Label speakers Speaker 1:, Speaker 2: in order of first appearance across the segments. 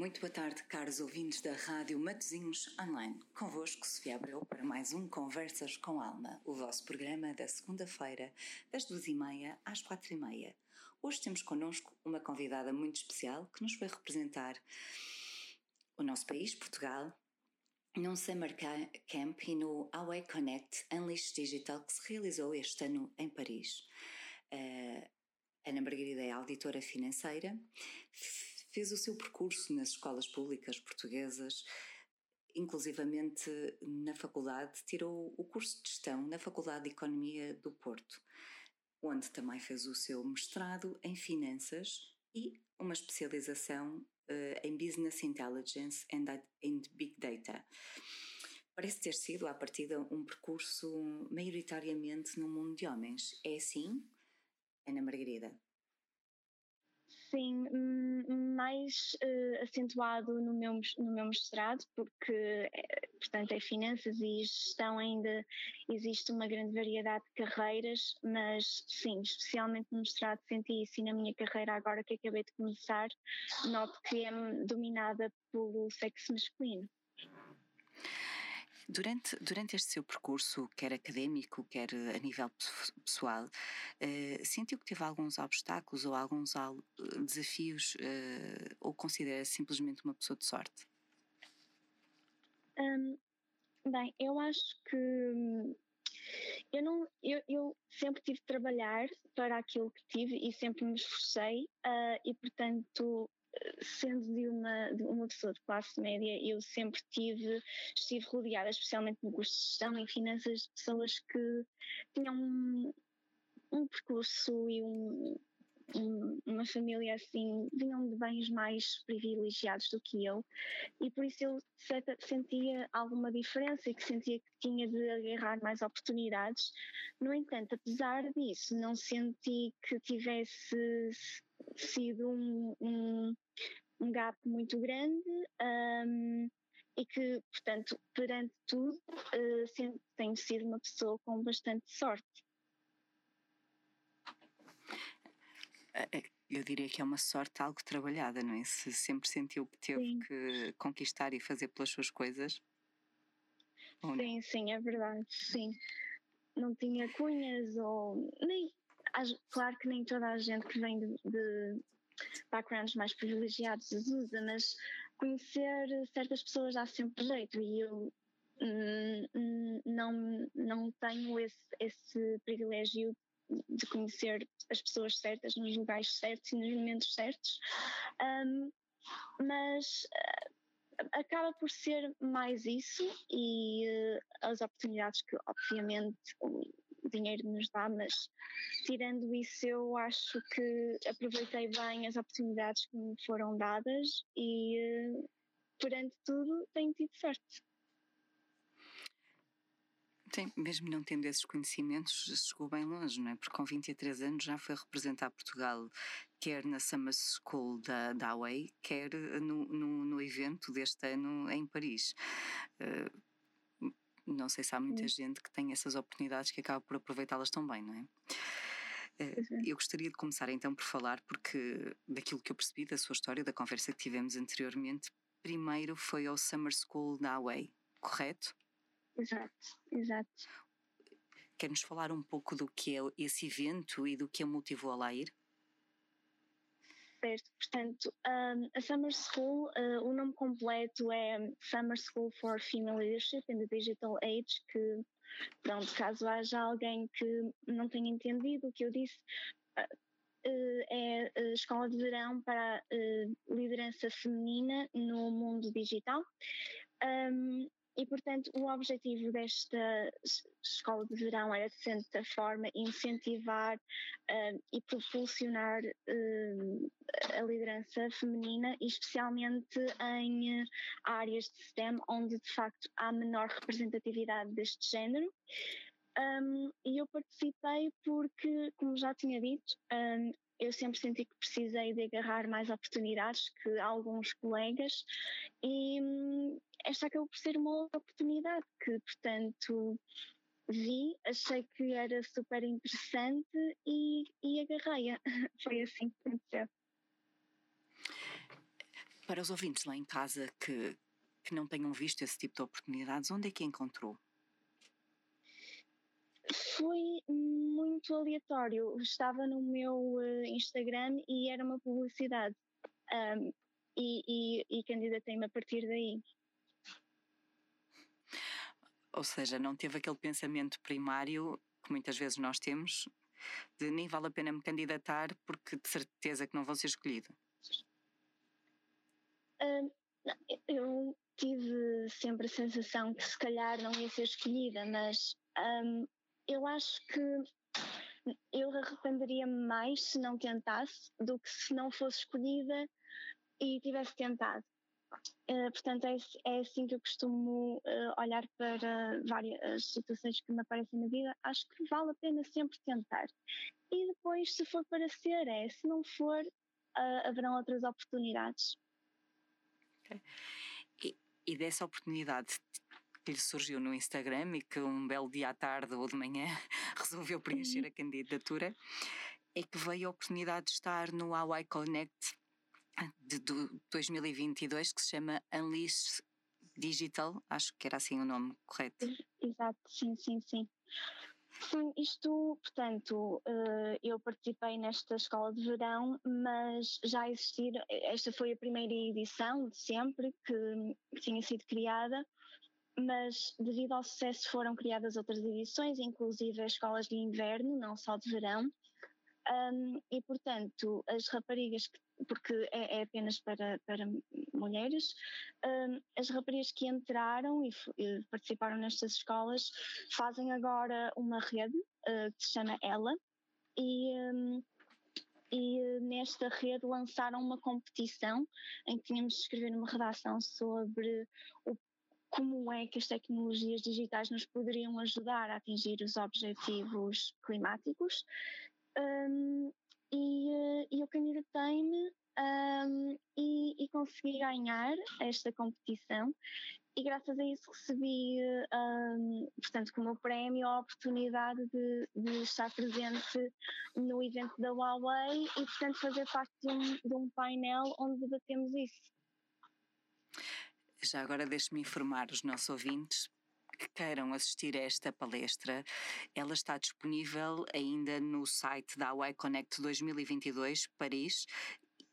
Speaker 1: Muito boa tarde, caros ouvintes da Rádio Matozinhos Online. Convosco, Sofia Abreu, para mais um Conversas com Alma, o vosso programa da segunda-feira, das duas e meia às quatro e meia. Hoje temos connosco uma convidada muito especial que nos vai representar o nosso país, Portugal, num Summer Camp e no Away Connect Unleash Digital que se realizou este ano em Paris. Uh, Ana Margarida é auditora financeira, fez o seu percurso nas escolas públicas portuguesas, inclusivamente na faculdade, tirou o curso de gestão na Faculdade de Economia do Porto, onde também fez o seu mestrado em finanças e uma especialização uh, em Business Intelligence and, and Big Data. Parece ter sido, à partida, um percurso maioritariamente no mundo de homens. É assim, Ana Margarida?
Speaker 2: Sim, hum, mais uh, acentuado no meu, no meu mestrado, porque, eh, portanto, é finanças e gestão ainda existe uma grande variedade de carreiras, mas sim, especialmente no mestrado senti isso e na minha carreira agora que acabei de começar, noto que é dominada pelo sexo masculino.
Speaker 1: Durante, durante este seu percurso, quer académico, quer a nível pessoal, uh, sentiu que teve alguns obstáculos ou alguns desafios uh, ou considera simplesmente uma pessoa de sorte?
Speaker 2: Um, bem, eu acho que hum, eu não eu, eu, sempre tive de trabalhar para aquilo que tive e sempre me esforcei uh, e portanto sendo de uma, de uma pessoa de classe média, eu sempre tive, estive rodeada, especialmente no curso de gestão em finanças, de pessoas que tinham um, um percurso e um, um, uma família assim, vinham de bens mais privilegiados do que eu, e por isso eu sentia alguma diferença e que sentia que tinha de agarrar mais oportunidades. No entanto, apesar disso, não senti que tivesse sido um, um, um gap muito grande um, e que, portanto, perante tudo, uh, tenho sido uma pessoa com bastante sorte.
Speaker 1: É, é, eu diria que é uma sorte algo trabalhada, não é? Se sempre sentiu que teve sim. que conquistar e fazer pelas suas coisas.
Speaker 2: Sim, sim, é verdade, sim. Não tinha cunhas ou nem claro que nem toda a gente que vem de, de backgrounds mais privilegiados as usa, mas conhecer certas pessoas dá sempre jeito e eu hum, não, não tenho esse, esse privilégio de conhecer as pessoas certas nos lugares certos e nos momentos certos, um, mas uh, acaba por ser mais isso e uh, as oportunidades que obviamente dinheiro nos dá, mas tirando isso, eu acho que aproveitei bem as oportunidades que me foram dadas e, perante tudo, tenho tido sorte.
Speaker 1: Sim, mesmo não tendo esses conhecimentos, chegou bem longe, não é? Porque com 23 anos já foi representar Portugal, quer na Summer School da, da quer no, no, no evento deste ano em Paris. Uh, não sei se há muita gente que tem essas oportunidades que acaba por aproveitá-las também, não é? Eh, eu gostaria de começar então por falar, porque daquilo que eu percebi da sua história, da conversa que tivemos anteriormente, primeiro foi ao Summer School da Away, correto?
Speaker 2: Exato, exato.
Speaker 1: Quer-nos falar um pouco do que é esse evento e do que a motivou a lá ir?
Speaker 2: Certo, portanto, um, a Summer School, uh, o nome completo é Summer School for Female Leadership in the Digital Age, que, pronto, caso haja alguém que não tenha entendido o que eu disse, uh, é a escola de verão para uh, liderança feminina no mundo digital. Um, e, portanto, o objetivo desta escola de verão era, de certa forma, incentivar uh, e propulsionar uh, a liderança feminina, especialmente em áreas de STEM, onde, de facto, há menor representatividade deste género. Um, e eu participei porque, como já tinha dito, um, eu sempre senti que precisei de agarrar mais oportunidades que alguns colegas e hum, esta acabou por ser uma oportunidade que, portanto, vi, achei que era super interessante e, e agarrei-a. Foi assim que aconteceu.
Speaker 1: Para os ouvintes lá em casa que, que não tenham visto esse tipo de oportunidades, onde é que encontrou?
Speaker 2: Foi muito aleatório. Estava no meu uh, Instagram e era uma publicidade. Um, e, e, e candidatei-me a partir daí.
Speaker 1: Ou seja, não teve aquele pensamento primário que muitas vezes nós temos de nem vale a pena me candidatar porque de certeza que não vou ser escolhido.
Speaker 2: Um, eu tive sempre a sensação que se calhar não ia ser escolhida, mas um, eu acho que eu arrependeria-me mais se não tentasse do que se não fosse escolhida e tivesse tentado. Uh, portanto, é, é, assim que eu costumo uh, olhar para várias situações que me aparecem na vida. Acho que vale a pena sempre tentar. E depois, se for para ser, é. Se não for, uh, haverão outras oportunidades.
Speaker 1: Okay. E, e dessa oportunidade que lhe surgiu no Instagram e que um belo dia à tarde ou de manhã resolveu preencher uhum. a candidatura, é que veio a oportunidade de estar no Hawaii Connect de, de 2022 que se chama Unleash Digital, acho que era assim o nome correto.
Speaker 2: Exato, sim, sim, sim. Sim, isto, portanto, eh, eu participei nesta escola de verão, mas já existiram, esta foi a primeira edição de sempre que tinha sido criada, mas devido ao sucesso foram criadas outras edições, inclusive as escolas de inverno, não só de verão, um, e portanto as raparigas, que, porque é, é, apenas para, para mulheres, um, as raparigas que entraram e, e, participaram nestas escolas fazem agora uma rede uh, que se chama Ela, e um, e nesta rede lançaram uma competição em que tínhamos de escrever uma redação sobre o como é que as tecnologias digitais nos poderiam ajudar a atingir os objetivos climáticos. Um, e, eh, e eu candidatei-me um, e, e, consegui ganhar esta competição e graças a isso recebi, um, portanto, como prémio a oportunidade de, de, estar presente no evento da Huawei e, portanto, fazer parte de um, de um painel onde debatemos isso.
Speaker 1: Já agora deixe-me informar os nossos ouvintes que queiram assistir a esta palestra, ela está disponível ainda no site da Hawaii Connect 2022 Paris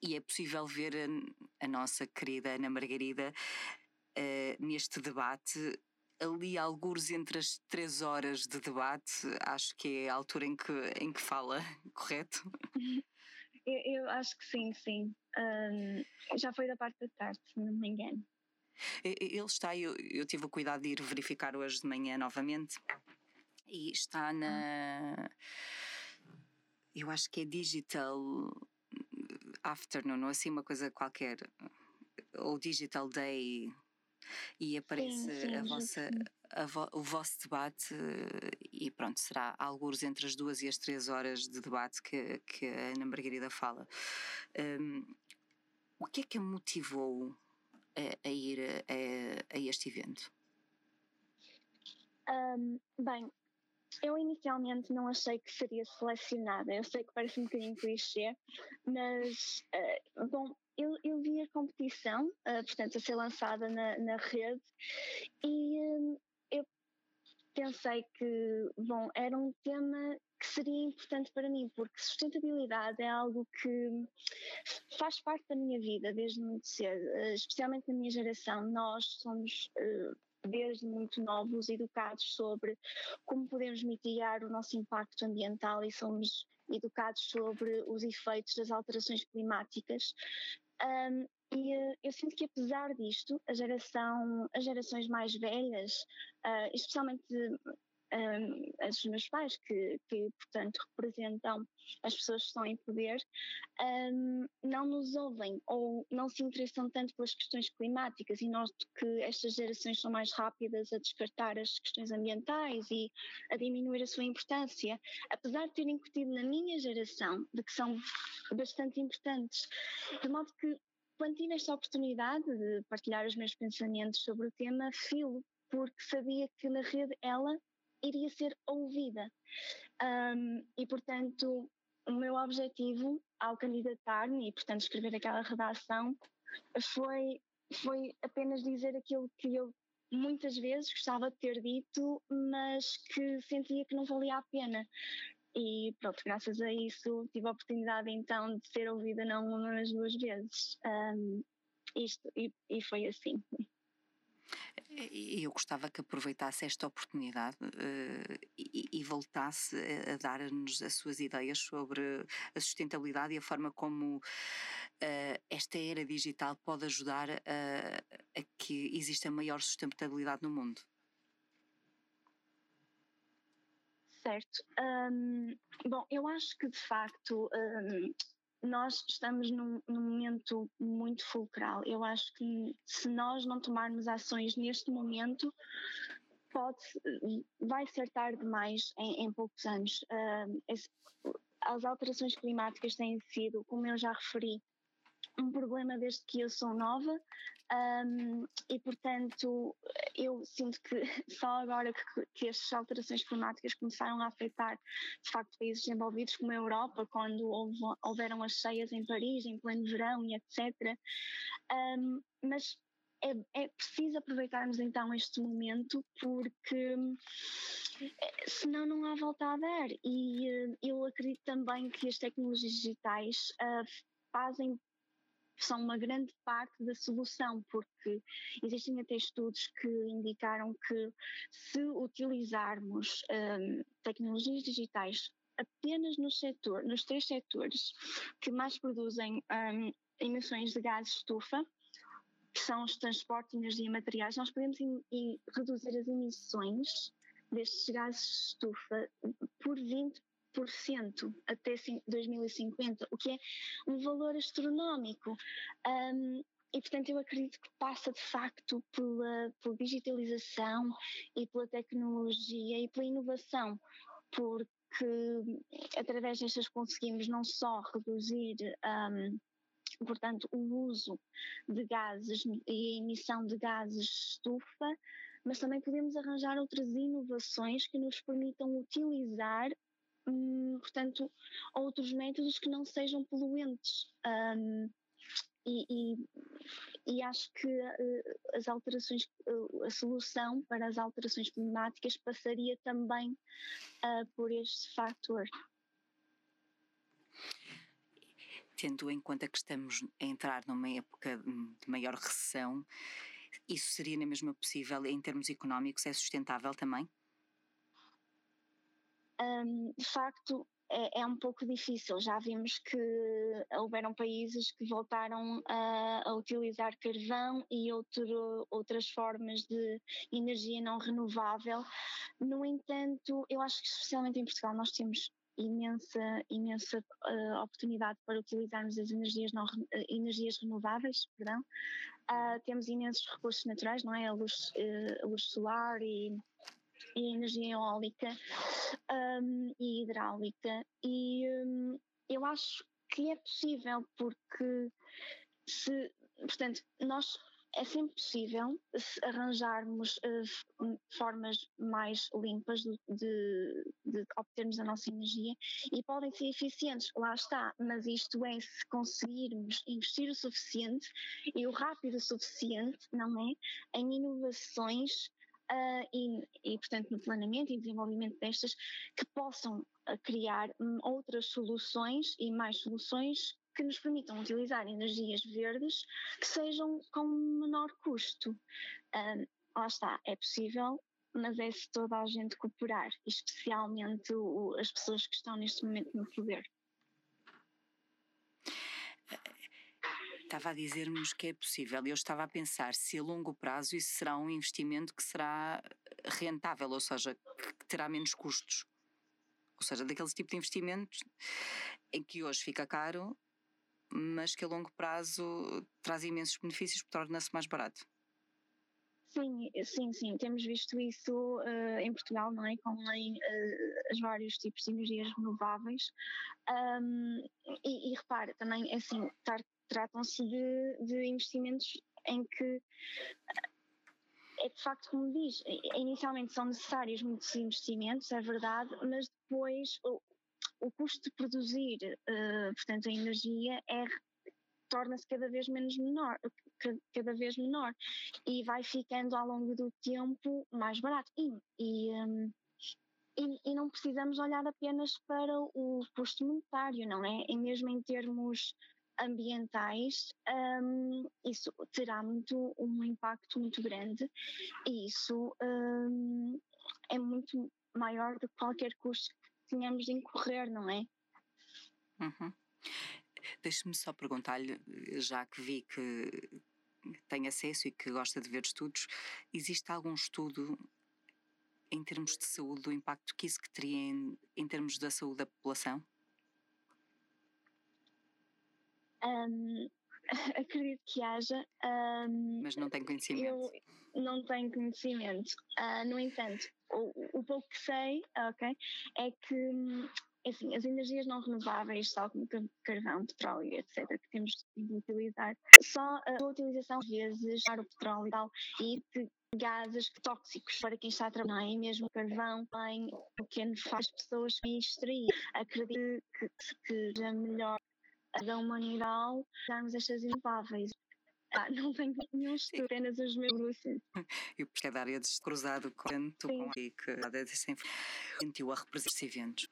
Speaker 1: e é possível ver a, a nossa querida Ana Margarida uh, neste debate. Ali, alguns entre as três horas de debate, acho que é a altura em que, em que fala, correto?
Speaker 2: Eu, eu acho que sim, sim. Um, já foi da parte da tarde, se não me engano.
Speaker 1: Ele está, eu, eu tive o cuidado de ir verificar hoje de manhã novamente e está na. Eu acho que é Digital Afternoon, ou assim uma coisa qualquer, ou Digital Day, e aparece sim, sim, a vossa, vo, o vosso debate, e pronto, será alguns entre as duas e as três horas de debate que, que a Ana Margarida fala. Um, o que é que a motivou a, a ir a, a, este evento?
Speaker 2: Um, bem, eu inicialmente não achei que seria selecionada. Eu sei que parece um bocadinho clichê, mas, uh, bom, eu, eu, vi a competição, uh, portanto, a ser lançada na, na rede, e uh, eu pensei que, bom, era um tema que seria importante para mim, porque sustentabilidade é algo que faz parte da minha vida desde muito cedo, eh, especialmente na minha geração. Nós somos eh, desde muito novos educados sobre como podemos mitigar o nosso impacto ambiental e somos educados sobre os efeitos das alterações climáticas. Um, e uh, eu sinto que apesar disto, a geração, as gerações mais velhas, uh, especialmente um, os meus pais, que, que, portanto representam as pessoas que estão em poder, um, não nos ouvem ou não se interessam tanto pelas questões climáticas e noto que estas gerações são mais rápidas a descartar as questões ambientais e a diminuir a sua importância, apesar de terem incutido na minha geração de que são bastante importantes, de modo que quando tive esta oportunidade de partilhar os meus pensamentos sobre o tema, filo porque sabia que na rede ela iria ser ouvida. Um, e, portanto, o meu objetivo ao candidatar-me e, portanto, escrever aquela redação foi, foi apenas dizer aquilo que eu muitas vezes gostava de ter dito, mas que sentia que não valia a pena. E pronto, graças a isso tive a oportunidade então de ser ouvida não uma, mas duas vezes. Um, isto, e, e foi assim.
Speaker 1: Eu gostava que aproveitasse esta oportunidade uh, e, e, voltasse a, dar-nos as suas ideias sobre a sustentabilidade e a forma como uh, esta era digital pode ajudar a, a que exista maior sustentabilidade no mundo.
Speaker 2: Certo. Um, bom, eu acho que de facto um, nós estamos num, num, momento muito fulcral. Eu acho que se nós não tomarmos ações neste momento, pode, vai ser tarde demais em, em poucos anos. Uh, as alterações climáticas têm sido, como eu já referi, um problema desde que eu sou nova um, e, portanto, eu sinto que só agora que, que estas alterações climáticas começaram a afetar, de facto, países desenvolvidos como a Europa, quando houve, houveram as cheias em Paris, em pleno verão e etc. Um, mas é, é, preciso aproveitarmos então este momento porque eh, senão não há volta a dar e uh, eu acredito também que as tecnologias digitais uh, fazem são uma grande parte da solução, porque existem até estudos que indicaram que se utilizarmos um, tecnologias digitais apenas no setor, nos três setores que mais produzem um, emissões de gases de estufa, que são os transportes, energia e materiais, nós podemos reduzir as emissões destes gases de estufa por 20 até 2050, o que é um valor astronómico. Um, e, portanto, eu acredito que passa de facto pela, pela, digitalização e pela tecnologia e pela inovação, porque através destas conseguimos não só reduzir. Um, portanto, o uso de gases e a emissão de gases estufa, mas também podemos arranjar outras inovações que nos permitam utilizar hum, portanto, outros métodos que não sejam poluentes. Um, e, e, e, acho que uh, as alterações, uh, a solução para as alterações climáticas passaria também uh, por este fator.
Speaker 1: Tendo em conta que estamos a entrar numa época de maior recessão, isso seria na mesma possível em termos económicos? É sustentável também?
Speaker 2: Um, de facto é, é, um pouco difícil. Já vimos que houveram países que voltaram a, a utilizar carvão e outro, outras formas de energia não renovável. No entanto, eu acho que especialmente em Portugal nós temos imensa, imensa uh, oportunidade para utilizarmos as energias, não, uh, energias renováveis, perdão. Uh, temos imensos recursos naturais, não é? A luz, a luz solar e e energia eólica um, e hidráulica. E um, eu acho que é possível, porque se, portanto, nós é sempre possível arranjarmos uh, formas mais limpas de, de, de, obtermos a nossa energia e podem ser eficientes, lá está, mas isto é se conseguirmos investir o suficiente e o rápido o suficiente, não é? Em inovações uh, e, e, portanto, no planeamento e desenvolvimento destas, que possam uh, criar um, outras soluções e mais soluções que nos permitam utilizar energias verdes que sejam com menor custo. Uh, lá está, é possível, mas é se toda a gente cooperar, especialmente o, as pessoas que estão neste momento no poder.
Speaker 1: Estava a dizer-nos que é possível. Eu estava a pensar se a longo prazo isso será um investimento que será rentável, ou seja, que terá menos custos. Ou seja, daqueles tipos de investimentos em que hoje fica caro, mas que a longo prazo traz imensos benefícios torna-se mais barato.
Speaker 2: Sim, sim, sim, temos visto isso uh, em Portugal, não é? Com em, uh, os vários tipos de energias renováveis. Um, e, e repare, também, é assim, estar tratam-se de, de investimentos em que é de facto como diz, inicialmente são necessários muitos investimentos, é verdade, mas depois o, o custo de produzir, uh, portanto, a energia é, torna-se cada vez menos menor, cada vez menor e vai ficando ao longo do tempo mais barato. E, e, um, e, e, não precisamos olhar apenas para o custo monetário, não é? E mesmo em termos ambientais, um, isso terá muito, um impacto muito grande e isso um, é muito maior do que qualquer custo que tenhamos de incorrer, não é?
Speaker 1: Uhum. Deixe-me só perguntar-lhe, já que vi que tem acesso e que gosta de ver estudos, existe algum estudo em termos de saúde, do impacto que isso que teria em, em termos da saúde da população?
Speaker 2: Um, acredito que haja. Um,
Speaker 1: Mas não tem conhecimento.
Speaker 2: Eu não tenho conhecimento. Uh, no entanto, o, o, pouco que sei, ok, é que assim, as energias não renováveis, tal como carvão, petróleo, etc., que temos de utilizar, só a utilização, às vezes, para o petróleo e tal, e de gases tóxicos para quem está a trabalhar, e mesmo carvão tem o que faz pessoas extrair. Acredito que, que seja melhor da humanidade darmos estas renováveis. Ah, não tenho nenhum estudo, apenas os meus.
Speaker 1: E porque é da área de cruzado com, com e que sentiu a representar eventos.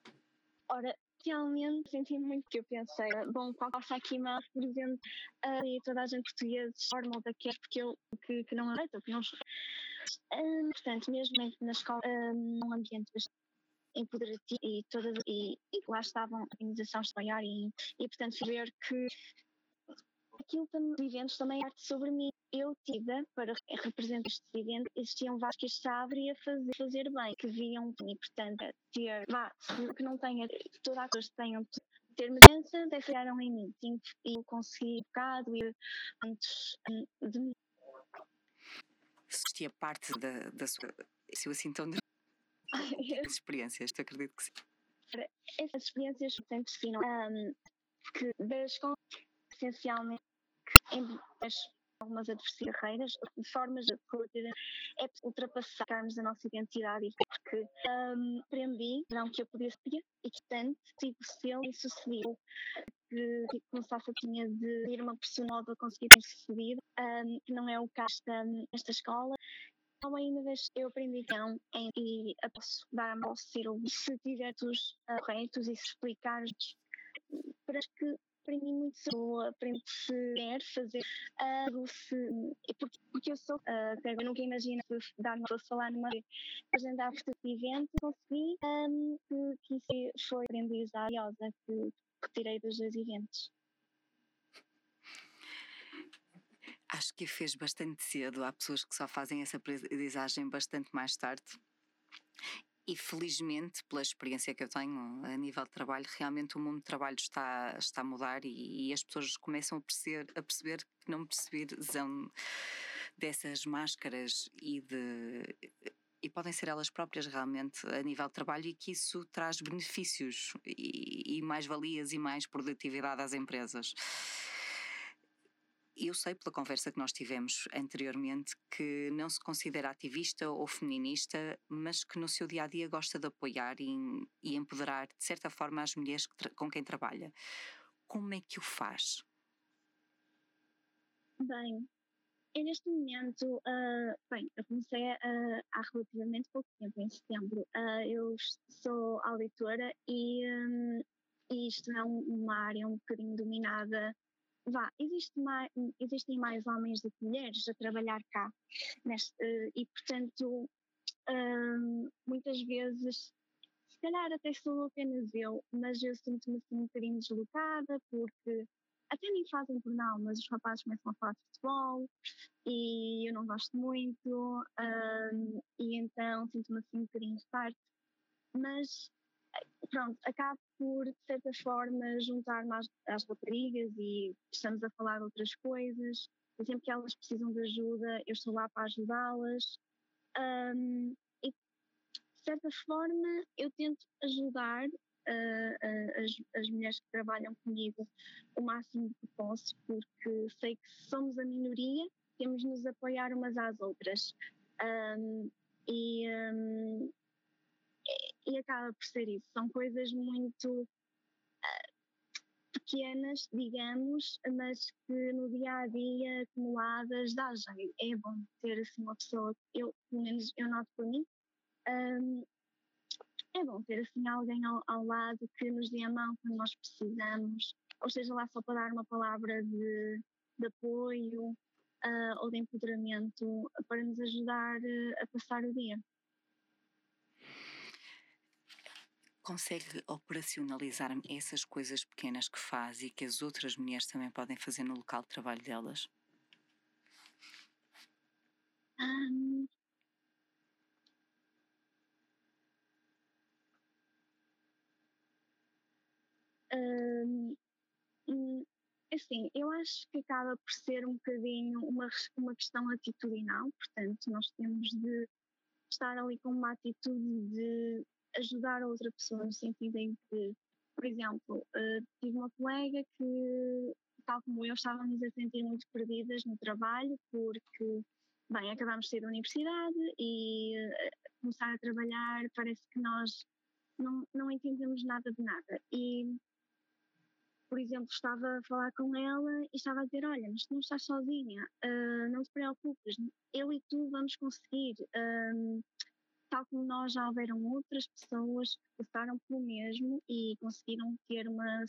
Speaker 2: Ora, realmente senti muito que eu pensei, bom, qual passa aqui mais, por exemplo, uh, e toda a gente portuguesa forma daqueles porque eu que, que não aceito, que não uh, Portanto, mesmo na escola, uh, um ambiente bastante empoderativo e, todas, e, e lá estavam organizações de apoiar e, e portanto ver que aquilo também, eventos também é arte sobre mim. Eu tive, para representar este evento, existiam vários que estavam a fazer, fazer bem, que viam e, portanto, ter, vá, que não tenha, toda a coisa tenham ter mudança, deixaram em mim, sim, e consegui um bocado e antes de mim.
Speaker 1: Existia parte da, da sua, se eu assim tão de experiências, tu acredito que sim.
Speaker 2: Essas experiências sempre definem um, que das essencialmente em algumas adversidades de formas de é ultrapassarmos a nossa identidade porque um, aprendi não que eu podia ser e que tanto tive ser e sucedido que, que começasse a tinha de ir uma pessoa nova conseguir ter sucedido, um, que não é o caso desta escola então, ainda vez eu aprendi então e posso dar a mão se tiver os corretos e se explicar para que aprendi muito sobre aprendi se quer fazer algo se porque, porque eu sou uh, eu nunca imagino dar uma falar numa agendar este evento consegui um, que, que foi aprendizagem que, que tirei dos dois eventos
Speaker 1: Acho que fez bastante cedo. Há pessoas que só fazem essa aprendizagem bastante mais tarde. E felizmente, pela experiência que eu tenho a nível de trabalho, realmente o mundo do trabalho está, está a mudar e, e as pessoas começam a perceber, a perceber que não precisam dessas máscaras e de e podem ser elas próprias realmente a nível de trabalho e que isso traz benefícios e, e mais valias e mais produtividade às empresas. Eu sei pela conversa que nós tivemos anteriormente que não se considera ativista ou feminista, mas que no seu dia a dia gosta de apoiar e, e empoderar, de certa forma, as mulheres que com quem trabalha. Como é que o faz?
Speaker 2: Bem, neste momento, uh, bem, eu comecei uh, há relativamente pouco tempo, em setembro. Uh, eu sou auditora e, um, e isto é uma área um bocadinho dominada vá, existe mais, existem mais homens do que mulheres a trabalhar cá. Neste, uh, e, portanto, uh, muitas vezes, se calhar até sou apenas eu, mas eu sinto-me assim um bocadinho deslocada, porque até nem fazem por não, mas os rapazes começam a falar de futebol e eu não gosto muito, uh, e então sinto-me assim um bocadinho de parte. Mas pronto, acabo por, de certa forma, juntar-me às, às raparigas e estamos a falar outras coisas. Sempre que elas precisam de ajuda, eu estou lá para ajudá-las. Um, e, de certa forma, eu tento ajudar uh, uh, as, as mulheres que trabalham comigo o máximo que posso, porque sei que somos a minoria, temos de nos apoiar umas às outras. Um, e, um, e acaba por ser isso. São coisas muito uh, pequenas, digamos, mas que no dia a dia acumuladas dá jeito. É bom ter assim uma pessoa, eu, pelo menos eu noto por mim, um, é bom ter assim alguém ao, ao, lado que nos dê a mão quando nós precisamos, ou seja lá só para dar uma palavra de, de apoio uh, ou de empoderamento para nos ajudar uh, a passar o dia.
Speaker 1: Consegue operacionalizar essas coisas pequenas que faz e que as outras mulheres também podem fazer no local de trabalho delas? Um,
Speaker 2: um, assim, eu acho que acaba por ser um bocadinho uma, uma questão atitudinal, portanto, nós temos de estar ali com uma atitude de ajudar a outra pessoa no sentido em que, por exemplo, uh, tive uma colega que, tal como eu, estávamos a sentir muito perdidas no trabalho porque, bem, acabámos de sair da universidade e uh, começar a trabalhar parece que nós não, não entendemos nada de nada. E, por exemplo, estava a falar com ela e estava a dizer: Olha, mas tu não estás sozinha, uh, não te preocupes, eu e tu vamos conseguir. Uh, tal como nós já houveram outras pessoas que passaram pelo mesmo e conseguiram ter uma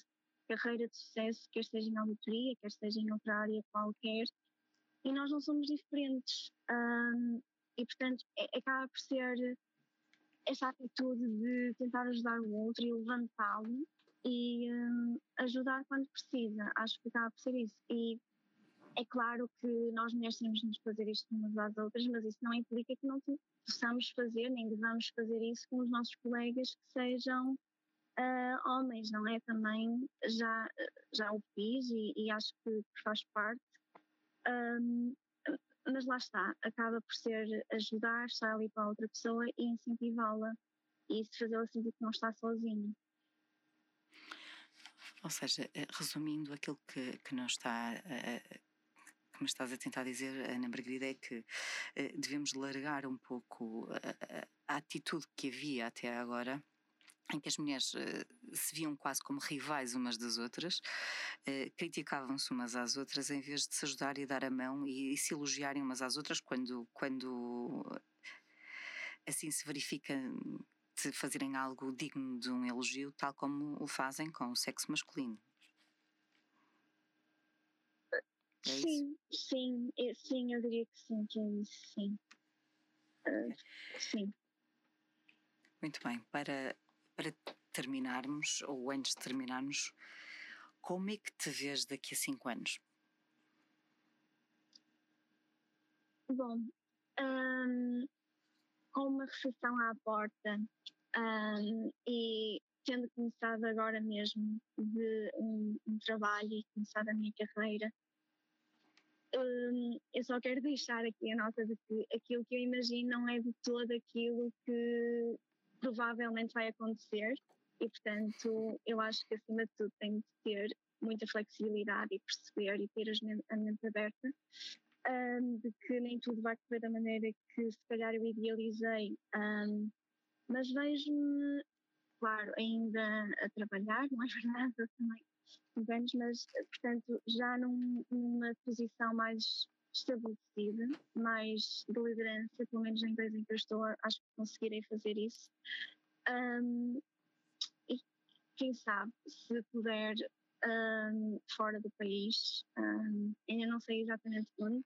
Speaker 2: carreira de sucesso, quer seja na auditoria, quer seja em outra área qualquer, e nós não somos diferentes. E, portanto, é, acaba por ser essa atitude de tentar ajudar o outro e levantá-lo e ajudar quando precisa. Acho que acaba por ser isso. E é claro que nós mulheres temos de nos fazer isto umas às outras, mas isso não implica que não possamos fazer, nem devamos fazer isso com os nossos colegas que sejam uh, homens, não é? Também já, já o fiz e, e acho que faz parte. Um, mas lá está, acaba por ser ajudar, estar ali para outra pessoa e incentivá-la e se fazê-la sentir que não está sozinha.
Speaker 1: Ou seja, eh, resumindo aquilo que, que não está que me estás a tentar dizer, Ana Margarida, é que uh, devemos largar um pouco a, a, atitude que havia até agora em que as mulheres uh, se viam quase como rivais umas das outras, uh, criticavam-se umas às outras em vez de se ajudar e dar a mão e, e, se elogiarem umas às outras quando, quando assim se verifica de fazerem algo digno de um elogio, tal como o fazem com o sexo masculino.
Speaker 2: É sim, sim, eu, sim, eu diria que sim, que é sim. Uh, sim.
Speaker 1: Muito bem, para, para terminarmos, ou antes de terminarmos, como é que te vês daqui a cinco anos?
Speaker 2: Bom, um, com uma recessão à porta um, e tendo começado agora mesmo de um, um trabalho e começado a minha carreira, um, eu só quero deixar aqui a nota de que aquilo que eu imagino não é de todo aquilo que provavelmente vai acontecer e, portanto, eu acho que acima de tudo tem de ter muita flexibilidade e perceber e ter a mente aberta um, de que nem tudo vai correr da maneira que se calhar eu idealizei, um, mas vejo-me, claro, ainda a trabalhar, não é verdade? Eu também anos, mas portanto já num, numa posição mais estabelecida, mais de liderança, pelo menos na empresa em que eu estou, acho que conseguirei fazer isso. Um, e quem sabe, se puder, um, fora do país, um, ainda não sei exatamente onde,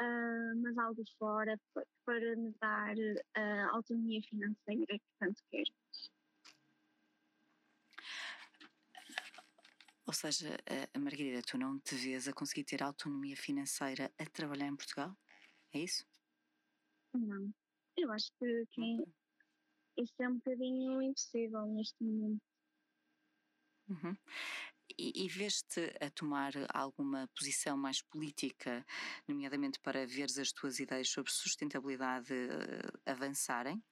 Speaker 2: uh, mas algo fora para me dar uh, autonomia financeira que tanto quero.
Speaker 1: Ou seja, a Margarida, tu não te vês a conseguir ter autonomia financeira a trabalhar em Portugal? É isso?
Speaker 2: Não. Eu acho que, que isso é um bocadinho impossível neste momento.
Speaker 1: Uhum. E, e vês-te a tomar alguma posição mais política, nomeadamente para veres as tuas ideias sobre sustentabilidade uh, avançarem?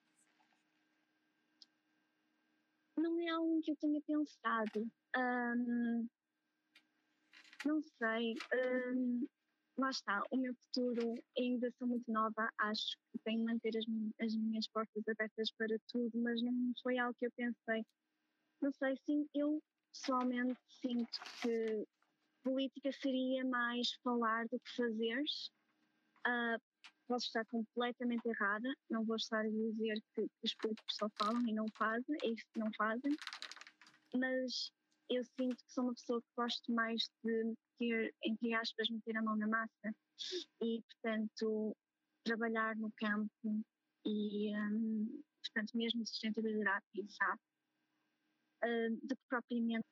Speaker 2: Não é algo que eu tenha pensado. Um, não sei. Um, lá está, o meu futuro ainda sou muito nova, acho que tenho de manter as, as, minhas portas abertas para tudo, mas não foi algo que eu pensei. Não sei, sim, eu pessoalmente sinto que política seria mais falar do que fazeres. Uh, posso estar completamente errada, não vou estar a dizer que, os políticos só falam e não fazem, é isso que não fazem, mas eu sinto que sou uma pessoa que gosto mais de ter, entre aspas, meter a mão na massa e, portanto, trabalhar no campo e, um, portanto, mesmo sustentabilidade, sabe? Uh, do que propriamente